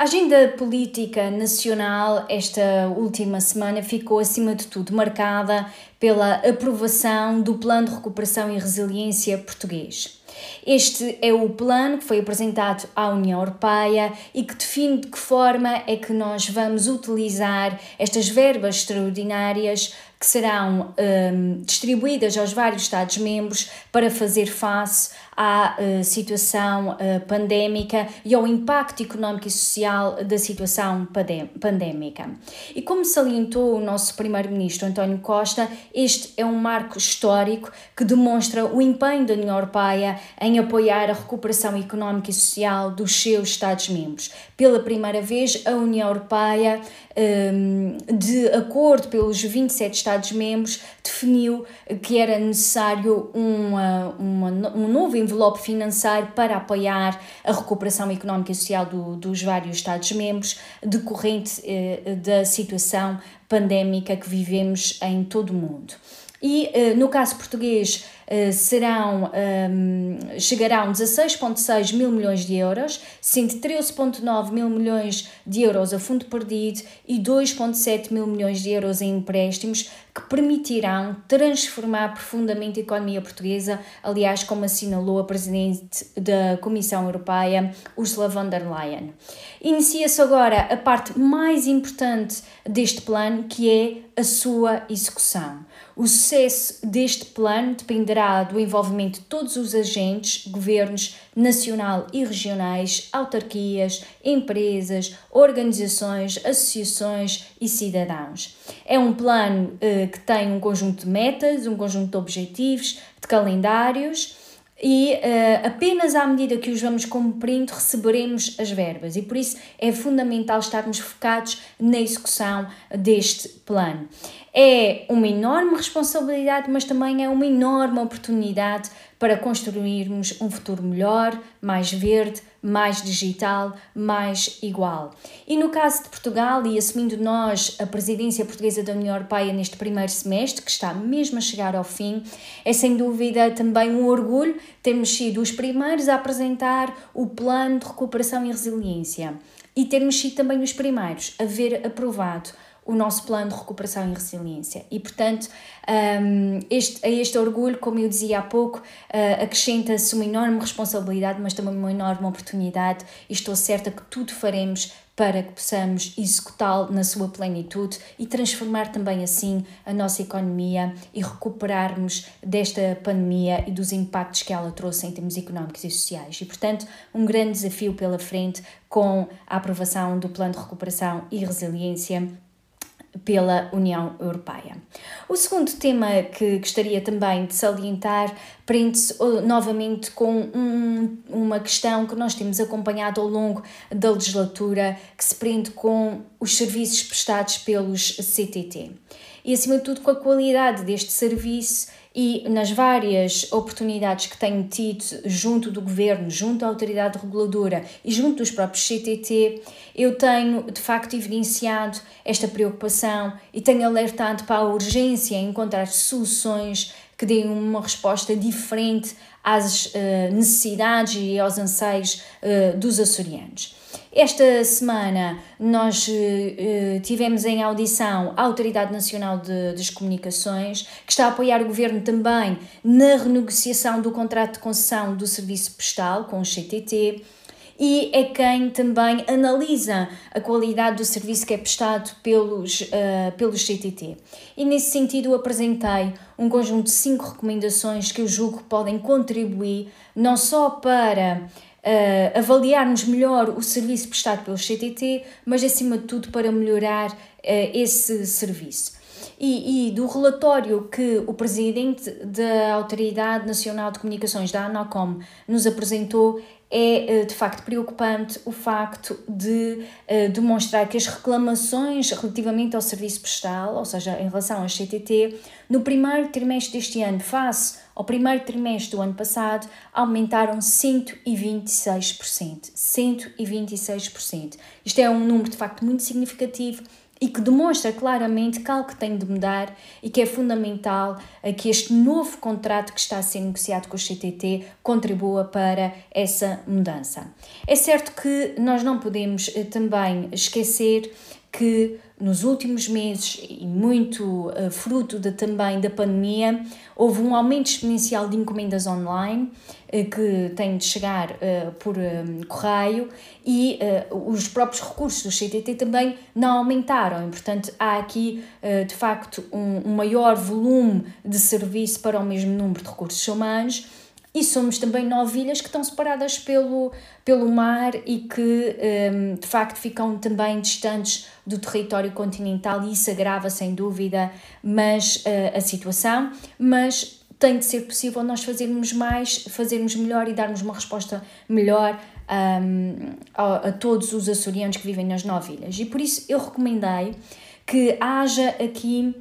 A agenda política nacional esta última semana ficou, acima de tudo, marcada pela aprovação do Plano de Recuperação e Resiliência português. Este é o plano que foi apresentado à União Europeia e que define de que forma é que nós vamos utilizar estas verbas extraordinárias que serão um, distribuídas aos vários Estados-membros para fazer face à uh, situação uh, pandémica e ao impacto económico e social da situação pandémica. E como salientou o nosso Primeiro-Ministro António Costa, este é um marco histórico que demonstra o empenho da União Europeia em apoiar a recuperação económica e social dos seus Estados-membros. Pela primeira vez, a União Europeia, um, de acordo pelos 27 Estados-membros, definiu que era necessário uma, uma, um novo envelope financeiro para apoiar a recuperação económica e social do, dos vários Estados-membros, decorrente eh, da situação pandémica que vivemos em todo o mundo. E eh, no caso português, serão, um, ehm, chegarão 16,6 mil milhões de euros, sendo 13,9 mil milhões de euros a fundo perdido e 2,7 mil milhões de euros em empréstimos que permitirão transformar profundamente a economia portuguesa, aliás, como assinalou a Presidente da Comissão Europeia, Ursula von der Leyen. Inicia-se agora a parte mais importante deste plano, que é a sua execução. O sucesso deste plano dependerá do envolvimento de todos os agentes, governos nacional e regionais, autarquias, empresas, organizações, associações e cidadãos. É um plano eh, que tem um conjunto de metas, um conjunto de objetivos, de calendários e uh, apenas à medida que os vamos cumprindo receberemos as verbas e por isso é fundamental estarmos focados na execução deste plano. É uma enorme responsabilidade, mas também é uma enorme oportunidade para construirmos um futuro melhor, mais verde, mais digital, mais igual. E no caso de Portugal, e assumindo nós a presidência portuguesa da União Europeia neste primeiro semestre, que está mesmo a chegar ao fim, é sem dúvida também um orgulho termos sido os primeiros a apresentar o plano de recuperação e resiliência e termos sido também os primeiros a ver aprovado o nosso plano de recuperação e resiliência. E, portanto, um, este, a este orgulho, como eu dizia há pouco, uh, acrescenta-se uma enorme responsabilidade, mas também uma enorme oportunidade, e estou certa que tudo faremos para que possamos executá-lo na sua plenitude e transformar também assim a nossa economia e recuperarmos desta pandemia e dos impactos que ela trouxe em termos económicos e sociais. E, portanto, um grande desafio pela frente com a aprovação do Plano de Recuperação e Resiliência pela União Europeia. O segundo tema que gostaria também de salientar prende-se uh, novamente com um, uma questão que nós temos acompanhado ao longo da legislatura, que se prende com os serviços prestados pelos CTT. E, acima de tudo, com a qualidade deste serviço e nas várias oportunidades que tenho tido junto do governo, junto à autoridade reguladora e junto dos próprios CTT, eu tenho de facto evidenciado esta preocupação e tenho alertado para a urgência em encontrar soluções que deem uma resposta diferente às uh, necessidades e aos anseios uh, dos açorianos. Esta semana nós uh, tivemos em audição a Autoridade Nacional de, das Comunicações, que está a apoiar o Governo também na renegociação do contrato de concessão do serviço postal com o CTT e é quem também analisa a qualidade do serviço que é prestado pelos, uh, pelos CTT. E nesse sentido apresentei um conjunto de cinco recomendações que eu julgo que podem contribuir não só para uh, avaliarmos melhor o serviço prestado pelo CTT, mas acima de tudo para melhorar uh, esse serviço. E, e, do relatório que o presidente da Autoridade Nacional de Comunicações, da ANOCOM, nos apresentou, é de facto preocupante o facto de uh, demonstrar que as reclamações relativamente ao serviço postal, ou seja, em relação ao CTT, no primeiro trimestre deste ano, face ao primeiro trimestre do ano passado, aumentaram 126%. 126%. Isto é um número de facto muito significativo e que demonstra claramente que algo tem de mudar e que é fundamental que este novo contrato que está a ser negociado com o CTT contribua para essa mudança. É certo que nós não podemos eh, também esquecer que nos últimos meses, e muito uh, fruto de, também da pandemia, houve um aumento exponencial de encomendas online uh, que têm de chegar uh, por correio e os próprios recursos do CTT também não aumentaram. E, portanto, há aqui de facto um, um maior volume de serviço para o mesmo número de recursos humanos e somos também nove ilhas que estão separadas pelo, pelo mar e que um, de facto ficam também distantes do território continental e isso agrava sem dúvida mas, uh, a situação, mas tem de ser possível nós fazermos mais, fazermos melhor e darmos uma resposta melhor um, a, a todos os açorianos que vivem nas nove ilhas. E por isso eu recomendei que haja aqui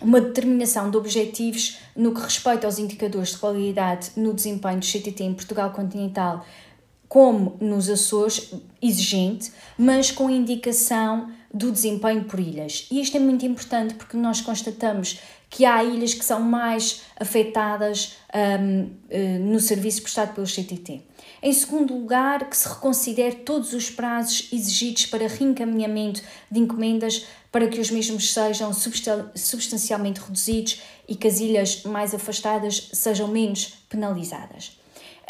uma determinação de objetivos no que respeita aos indicadores de qualidade no desempenho do CTT em Portugal continental, como nos Açores, exigente, mas com indicação do desempenho por ilhas. E isto é muito importante porque nós constatamos que há ilhas que são mais afetadas um, eh, no serviço prestado pelo CTT. Em segundo lugar, que se reconsidere todos os prazos exigidos para reencaminhamento de encomendas para que os mesmos sejam substancialmente reduzidos e que as ilhas mais afastadas sejam menos penalizadas.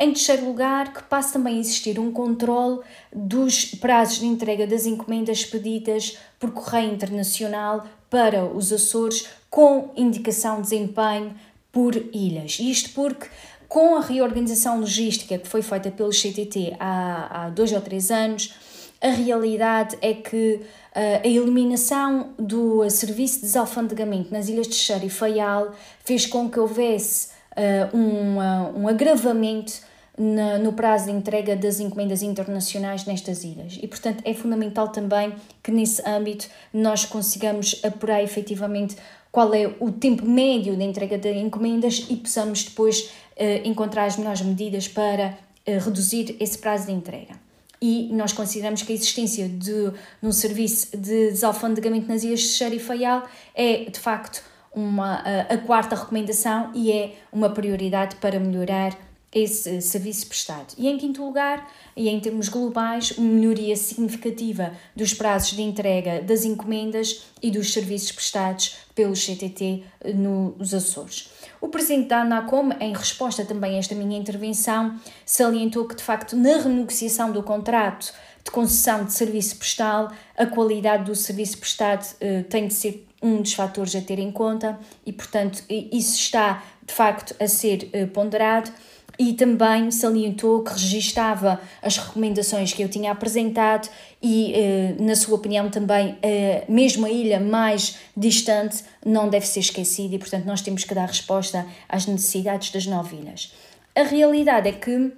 Em terceiro lugar, que passe também a existir um controle dos prazos de entrega das encomendas pedidas por correio internacional para os Açores com indicação de desempenho por ilhas. Isto porque com a reorganização logística que foi feita pelo CTT há, há dois ou três anos, a realidade é que uh, a eliminação do serviço de desalfandegamento nas ilhas de Cheiro e Faial fez com que houvesse uh, um, uh, um agravamento na, no prazo de entrega das encomendas internacionais nestas ilhas. E, portanto, é fundamental também que nesse âmbito nós consigamos apurar efetivamente qual é o tempo médio de entrega de encomendas e possamos depois uh, encontrar as melhores medidas para uh, reduzir esse prazo de entrega e nós consideramos que a existência de um serviço de desalfandegamento nas ilhas de Cheiro e Faial é, de facto, uma, a, a quarta recomendação e é uma prioridade para melhorar esse serviço prestado. E em quinto lugar, e em termos globais, uma melhoria significativa dos prazos de entrega das encomendas e dos serviços prestados pelo CTT nos Açores. O presidente da ANACOM, em resposta também a esta minha intervenção, salientou que, de facto, na renegociação do contrato de concessão de serviço postal, a qualidade do serviço prestado eh, tem de ser um dos fatores a ter em conta e, portanto, isso está de facto a ser eh, ponderado e também salientou que registava as recomendações que eu tinha apresentado e, eh, na sua opinião, também eh, mesmo a ilha mais distante não deve ser esquecida e, portanto, nós temos que dar resposta às necessidades das nove ilhas. A realidade é que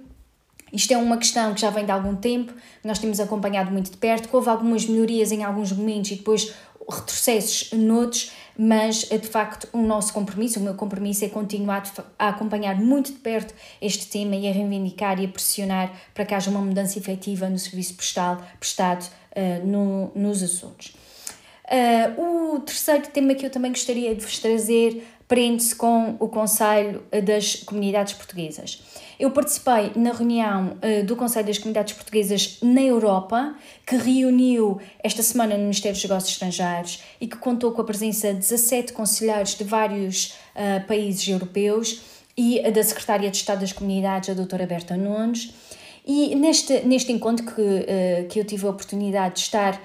isto é uma questão que já vem de algum tempo, nós temos acompanhado muito de perto, houve algumas melhorias em alguns momentos e depois retrocessos noutros, mas de facto o nosso compromisso, o meu compromisso é continuar a acompanhar muito de perto este tema e a reivindicar e a pressionar para que haja uma mudança efetiva no serviço postal prestado uh, no, nos Açores. Uh, o terceiro tema que eu também gostaria de vos trazer prende-se com o Conselho das Comunidades Portuguesas. Eu participei na reunião uh, do Conselho das Comunidades Portuguesas na Europa, que reuniu esta semana no Ministério dos Negócios Estrangeiros e que contou com a presença de 17 conselheiros de vários uh, países europeus e da Secretária de Estado das Comunidades, a doutora Berta Nunes. E neste, neste encontro que, uh, que eu tive a oportunidade de estar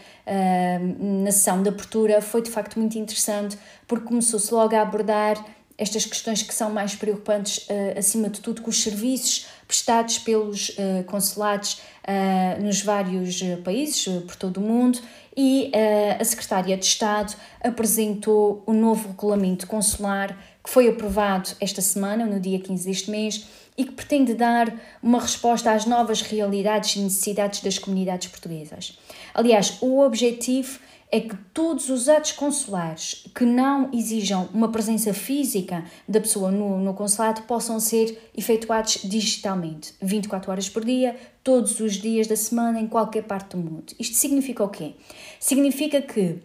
na sessão de abertura foi de facto muito interessante porque começou-se logo a abordar estas questões que são mais preocupantes, uh, acima de tudo, com os serviços prestados pelos uh, consulados uh, nos vários países, por todo o mundo, e a Secretária de Estado apresentou o novo regulamento consular que foi aprovado esta semana, no dia 15 deste mês, e que pretende dar uma resposta às novas realidades e necessidades das comunidades portuguesas. Aliás, o objetivo é que todos os atos consulares que não exijam uma presença física da pessoa no, no consulado possam ser efetuados digitalmente, 24 horas por dia, todos os dias da semana, em qualquer parte do mundo. Isto significa o quê? Significa que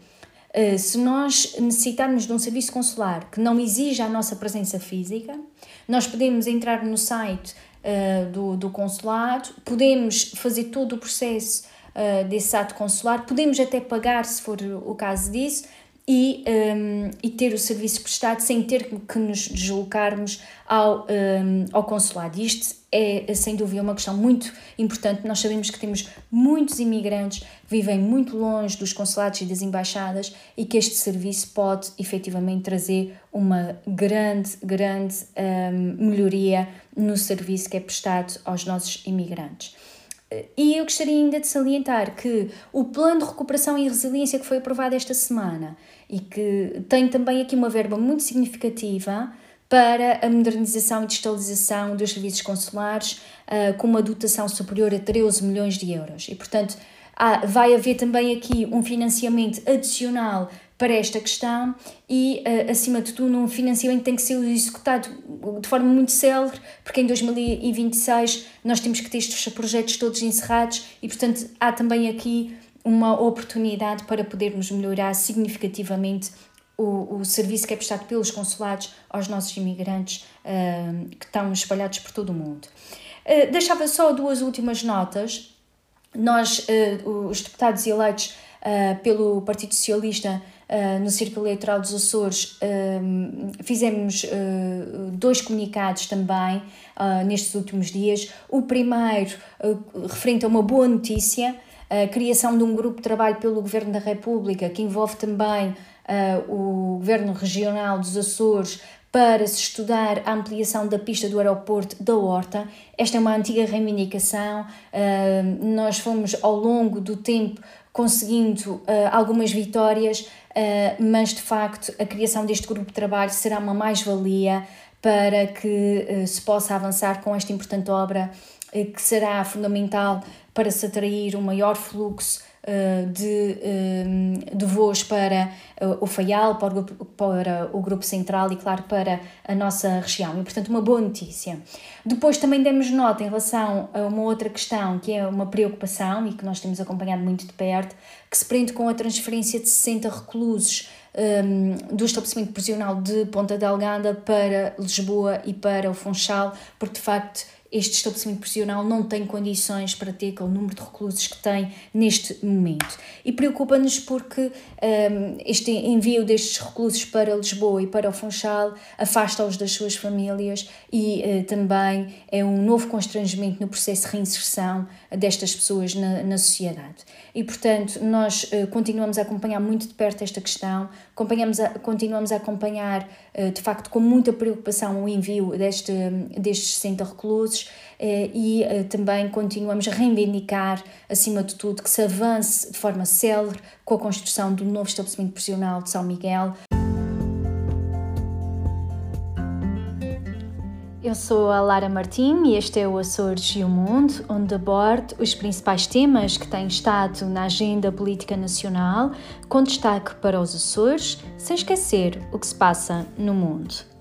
se nós necessitarmos de um serviço consular que não exija a nossa presença física, nós podemos entrar no site uh, do, do consulado, podemos fazer todo o processo uh, desse ato consular, podemos até pagar, se for o caso disso, e, um, e ter o serviço prestado sem ter que nos deslocarmos ao, um, ao consulado. Isto é, sem dúvida, uma questão muito importante. Nós sabemos que temos muitos imigrantes vivem muito longe dos consulados e das embaixadas e que este serviço pode efetivamente trazer uma grande, grande um, melhoria no serviço que é prestado aos nossos imigrantes. E eu gostaria ainda de salientar que o plano de recuperação e resiliência que foi aprovado esta semana e que tem também aqui uma verba muito significativa para a modernização e digitalização dos serviços consulares, uh, com uma dotação superior a 13 milhões de euros. E, portanto, há, vai haver também aqui um financiamento adicional para esta questão e, uh, acima de tudo, um financiamento tem que ser executado de forma muito célere, porque em 2026 nós temos que ter estes projetos todos encerrados e, portanto, há também aqui uma oportunidade para podermos melhorar significativamente o, o serviço que é prestado pelos consulados aos nossos imigrantes uh, que estão espalhados por todo o mundo. Uh, deixava só duas últimas notas. Nós, uh, os deputados eleitos pelo Partido Socialista no Círculo Eleitoral dos Açores, fizemos dois comunicados também nestes últimos dias. O primeiro referente a uma boa notícia a criação de um grupo de trabalho pelo Governo da República, que envolve também o Governo Regional dos Açores, para se estudar a ampliação da pista do aeroporto da Horta. Esta é uma antiga reivindicação. Nós fomos ao longo do tempo conseguindo algumas vitórias, mas de facto a criação deste grupo de trabalho será uma mais-valia para que se possa avançar com esta importante obra que será fundamental para se atrair um maior fluxo de, uh, de voos para uh, o FAIAL, para o, para o Grupo Central e, claro, para a nossa região. E, portanto, uma boa notícia. Depois também demos nota em relação a uma outra questão que é uma preocupação e que nós temos acompanhado muito de perto, que se prende com a transferência de 60 reclusos um, do estabelecimento prisional de Ponta Delgada para Lisboa e para o Funchal, porque de facto este estabelecimento prisional não tem condições para ter aquele número de reclusos que tem neste momento. E preocupa-nos porque um, este envio destes reclusos para Lisboa e para o Funchal afasta-os das suas famílias e uh, também é um novo constrangimento no processo de reinserção destas pessoas na, na sociedade. E, portanto, nós uh, continuamos a acompanhar muito de perto esta questão, acompanhamos a, continuamos a acompanhar, uh, de facto, com muita preocupação o envio deste, destes 60 reclusos uh, e também continuamos a reivindicar, acima de tudo, que se avance de forma célere com a construção do novo estabelecimento prisional de São Miguel. Eu sou a Lara Martim e este é o Açores e o Mundo, onde abordo os principais temas que têm estado na agenda política nacional, com destaque para os Açores, sem esquecer o que se passa no mundo.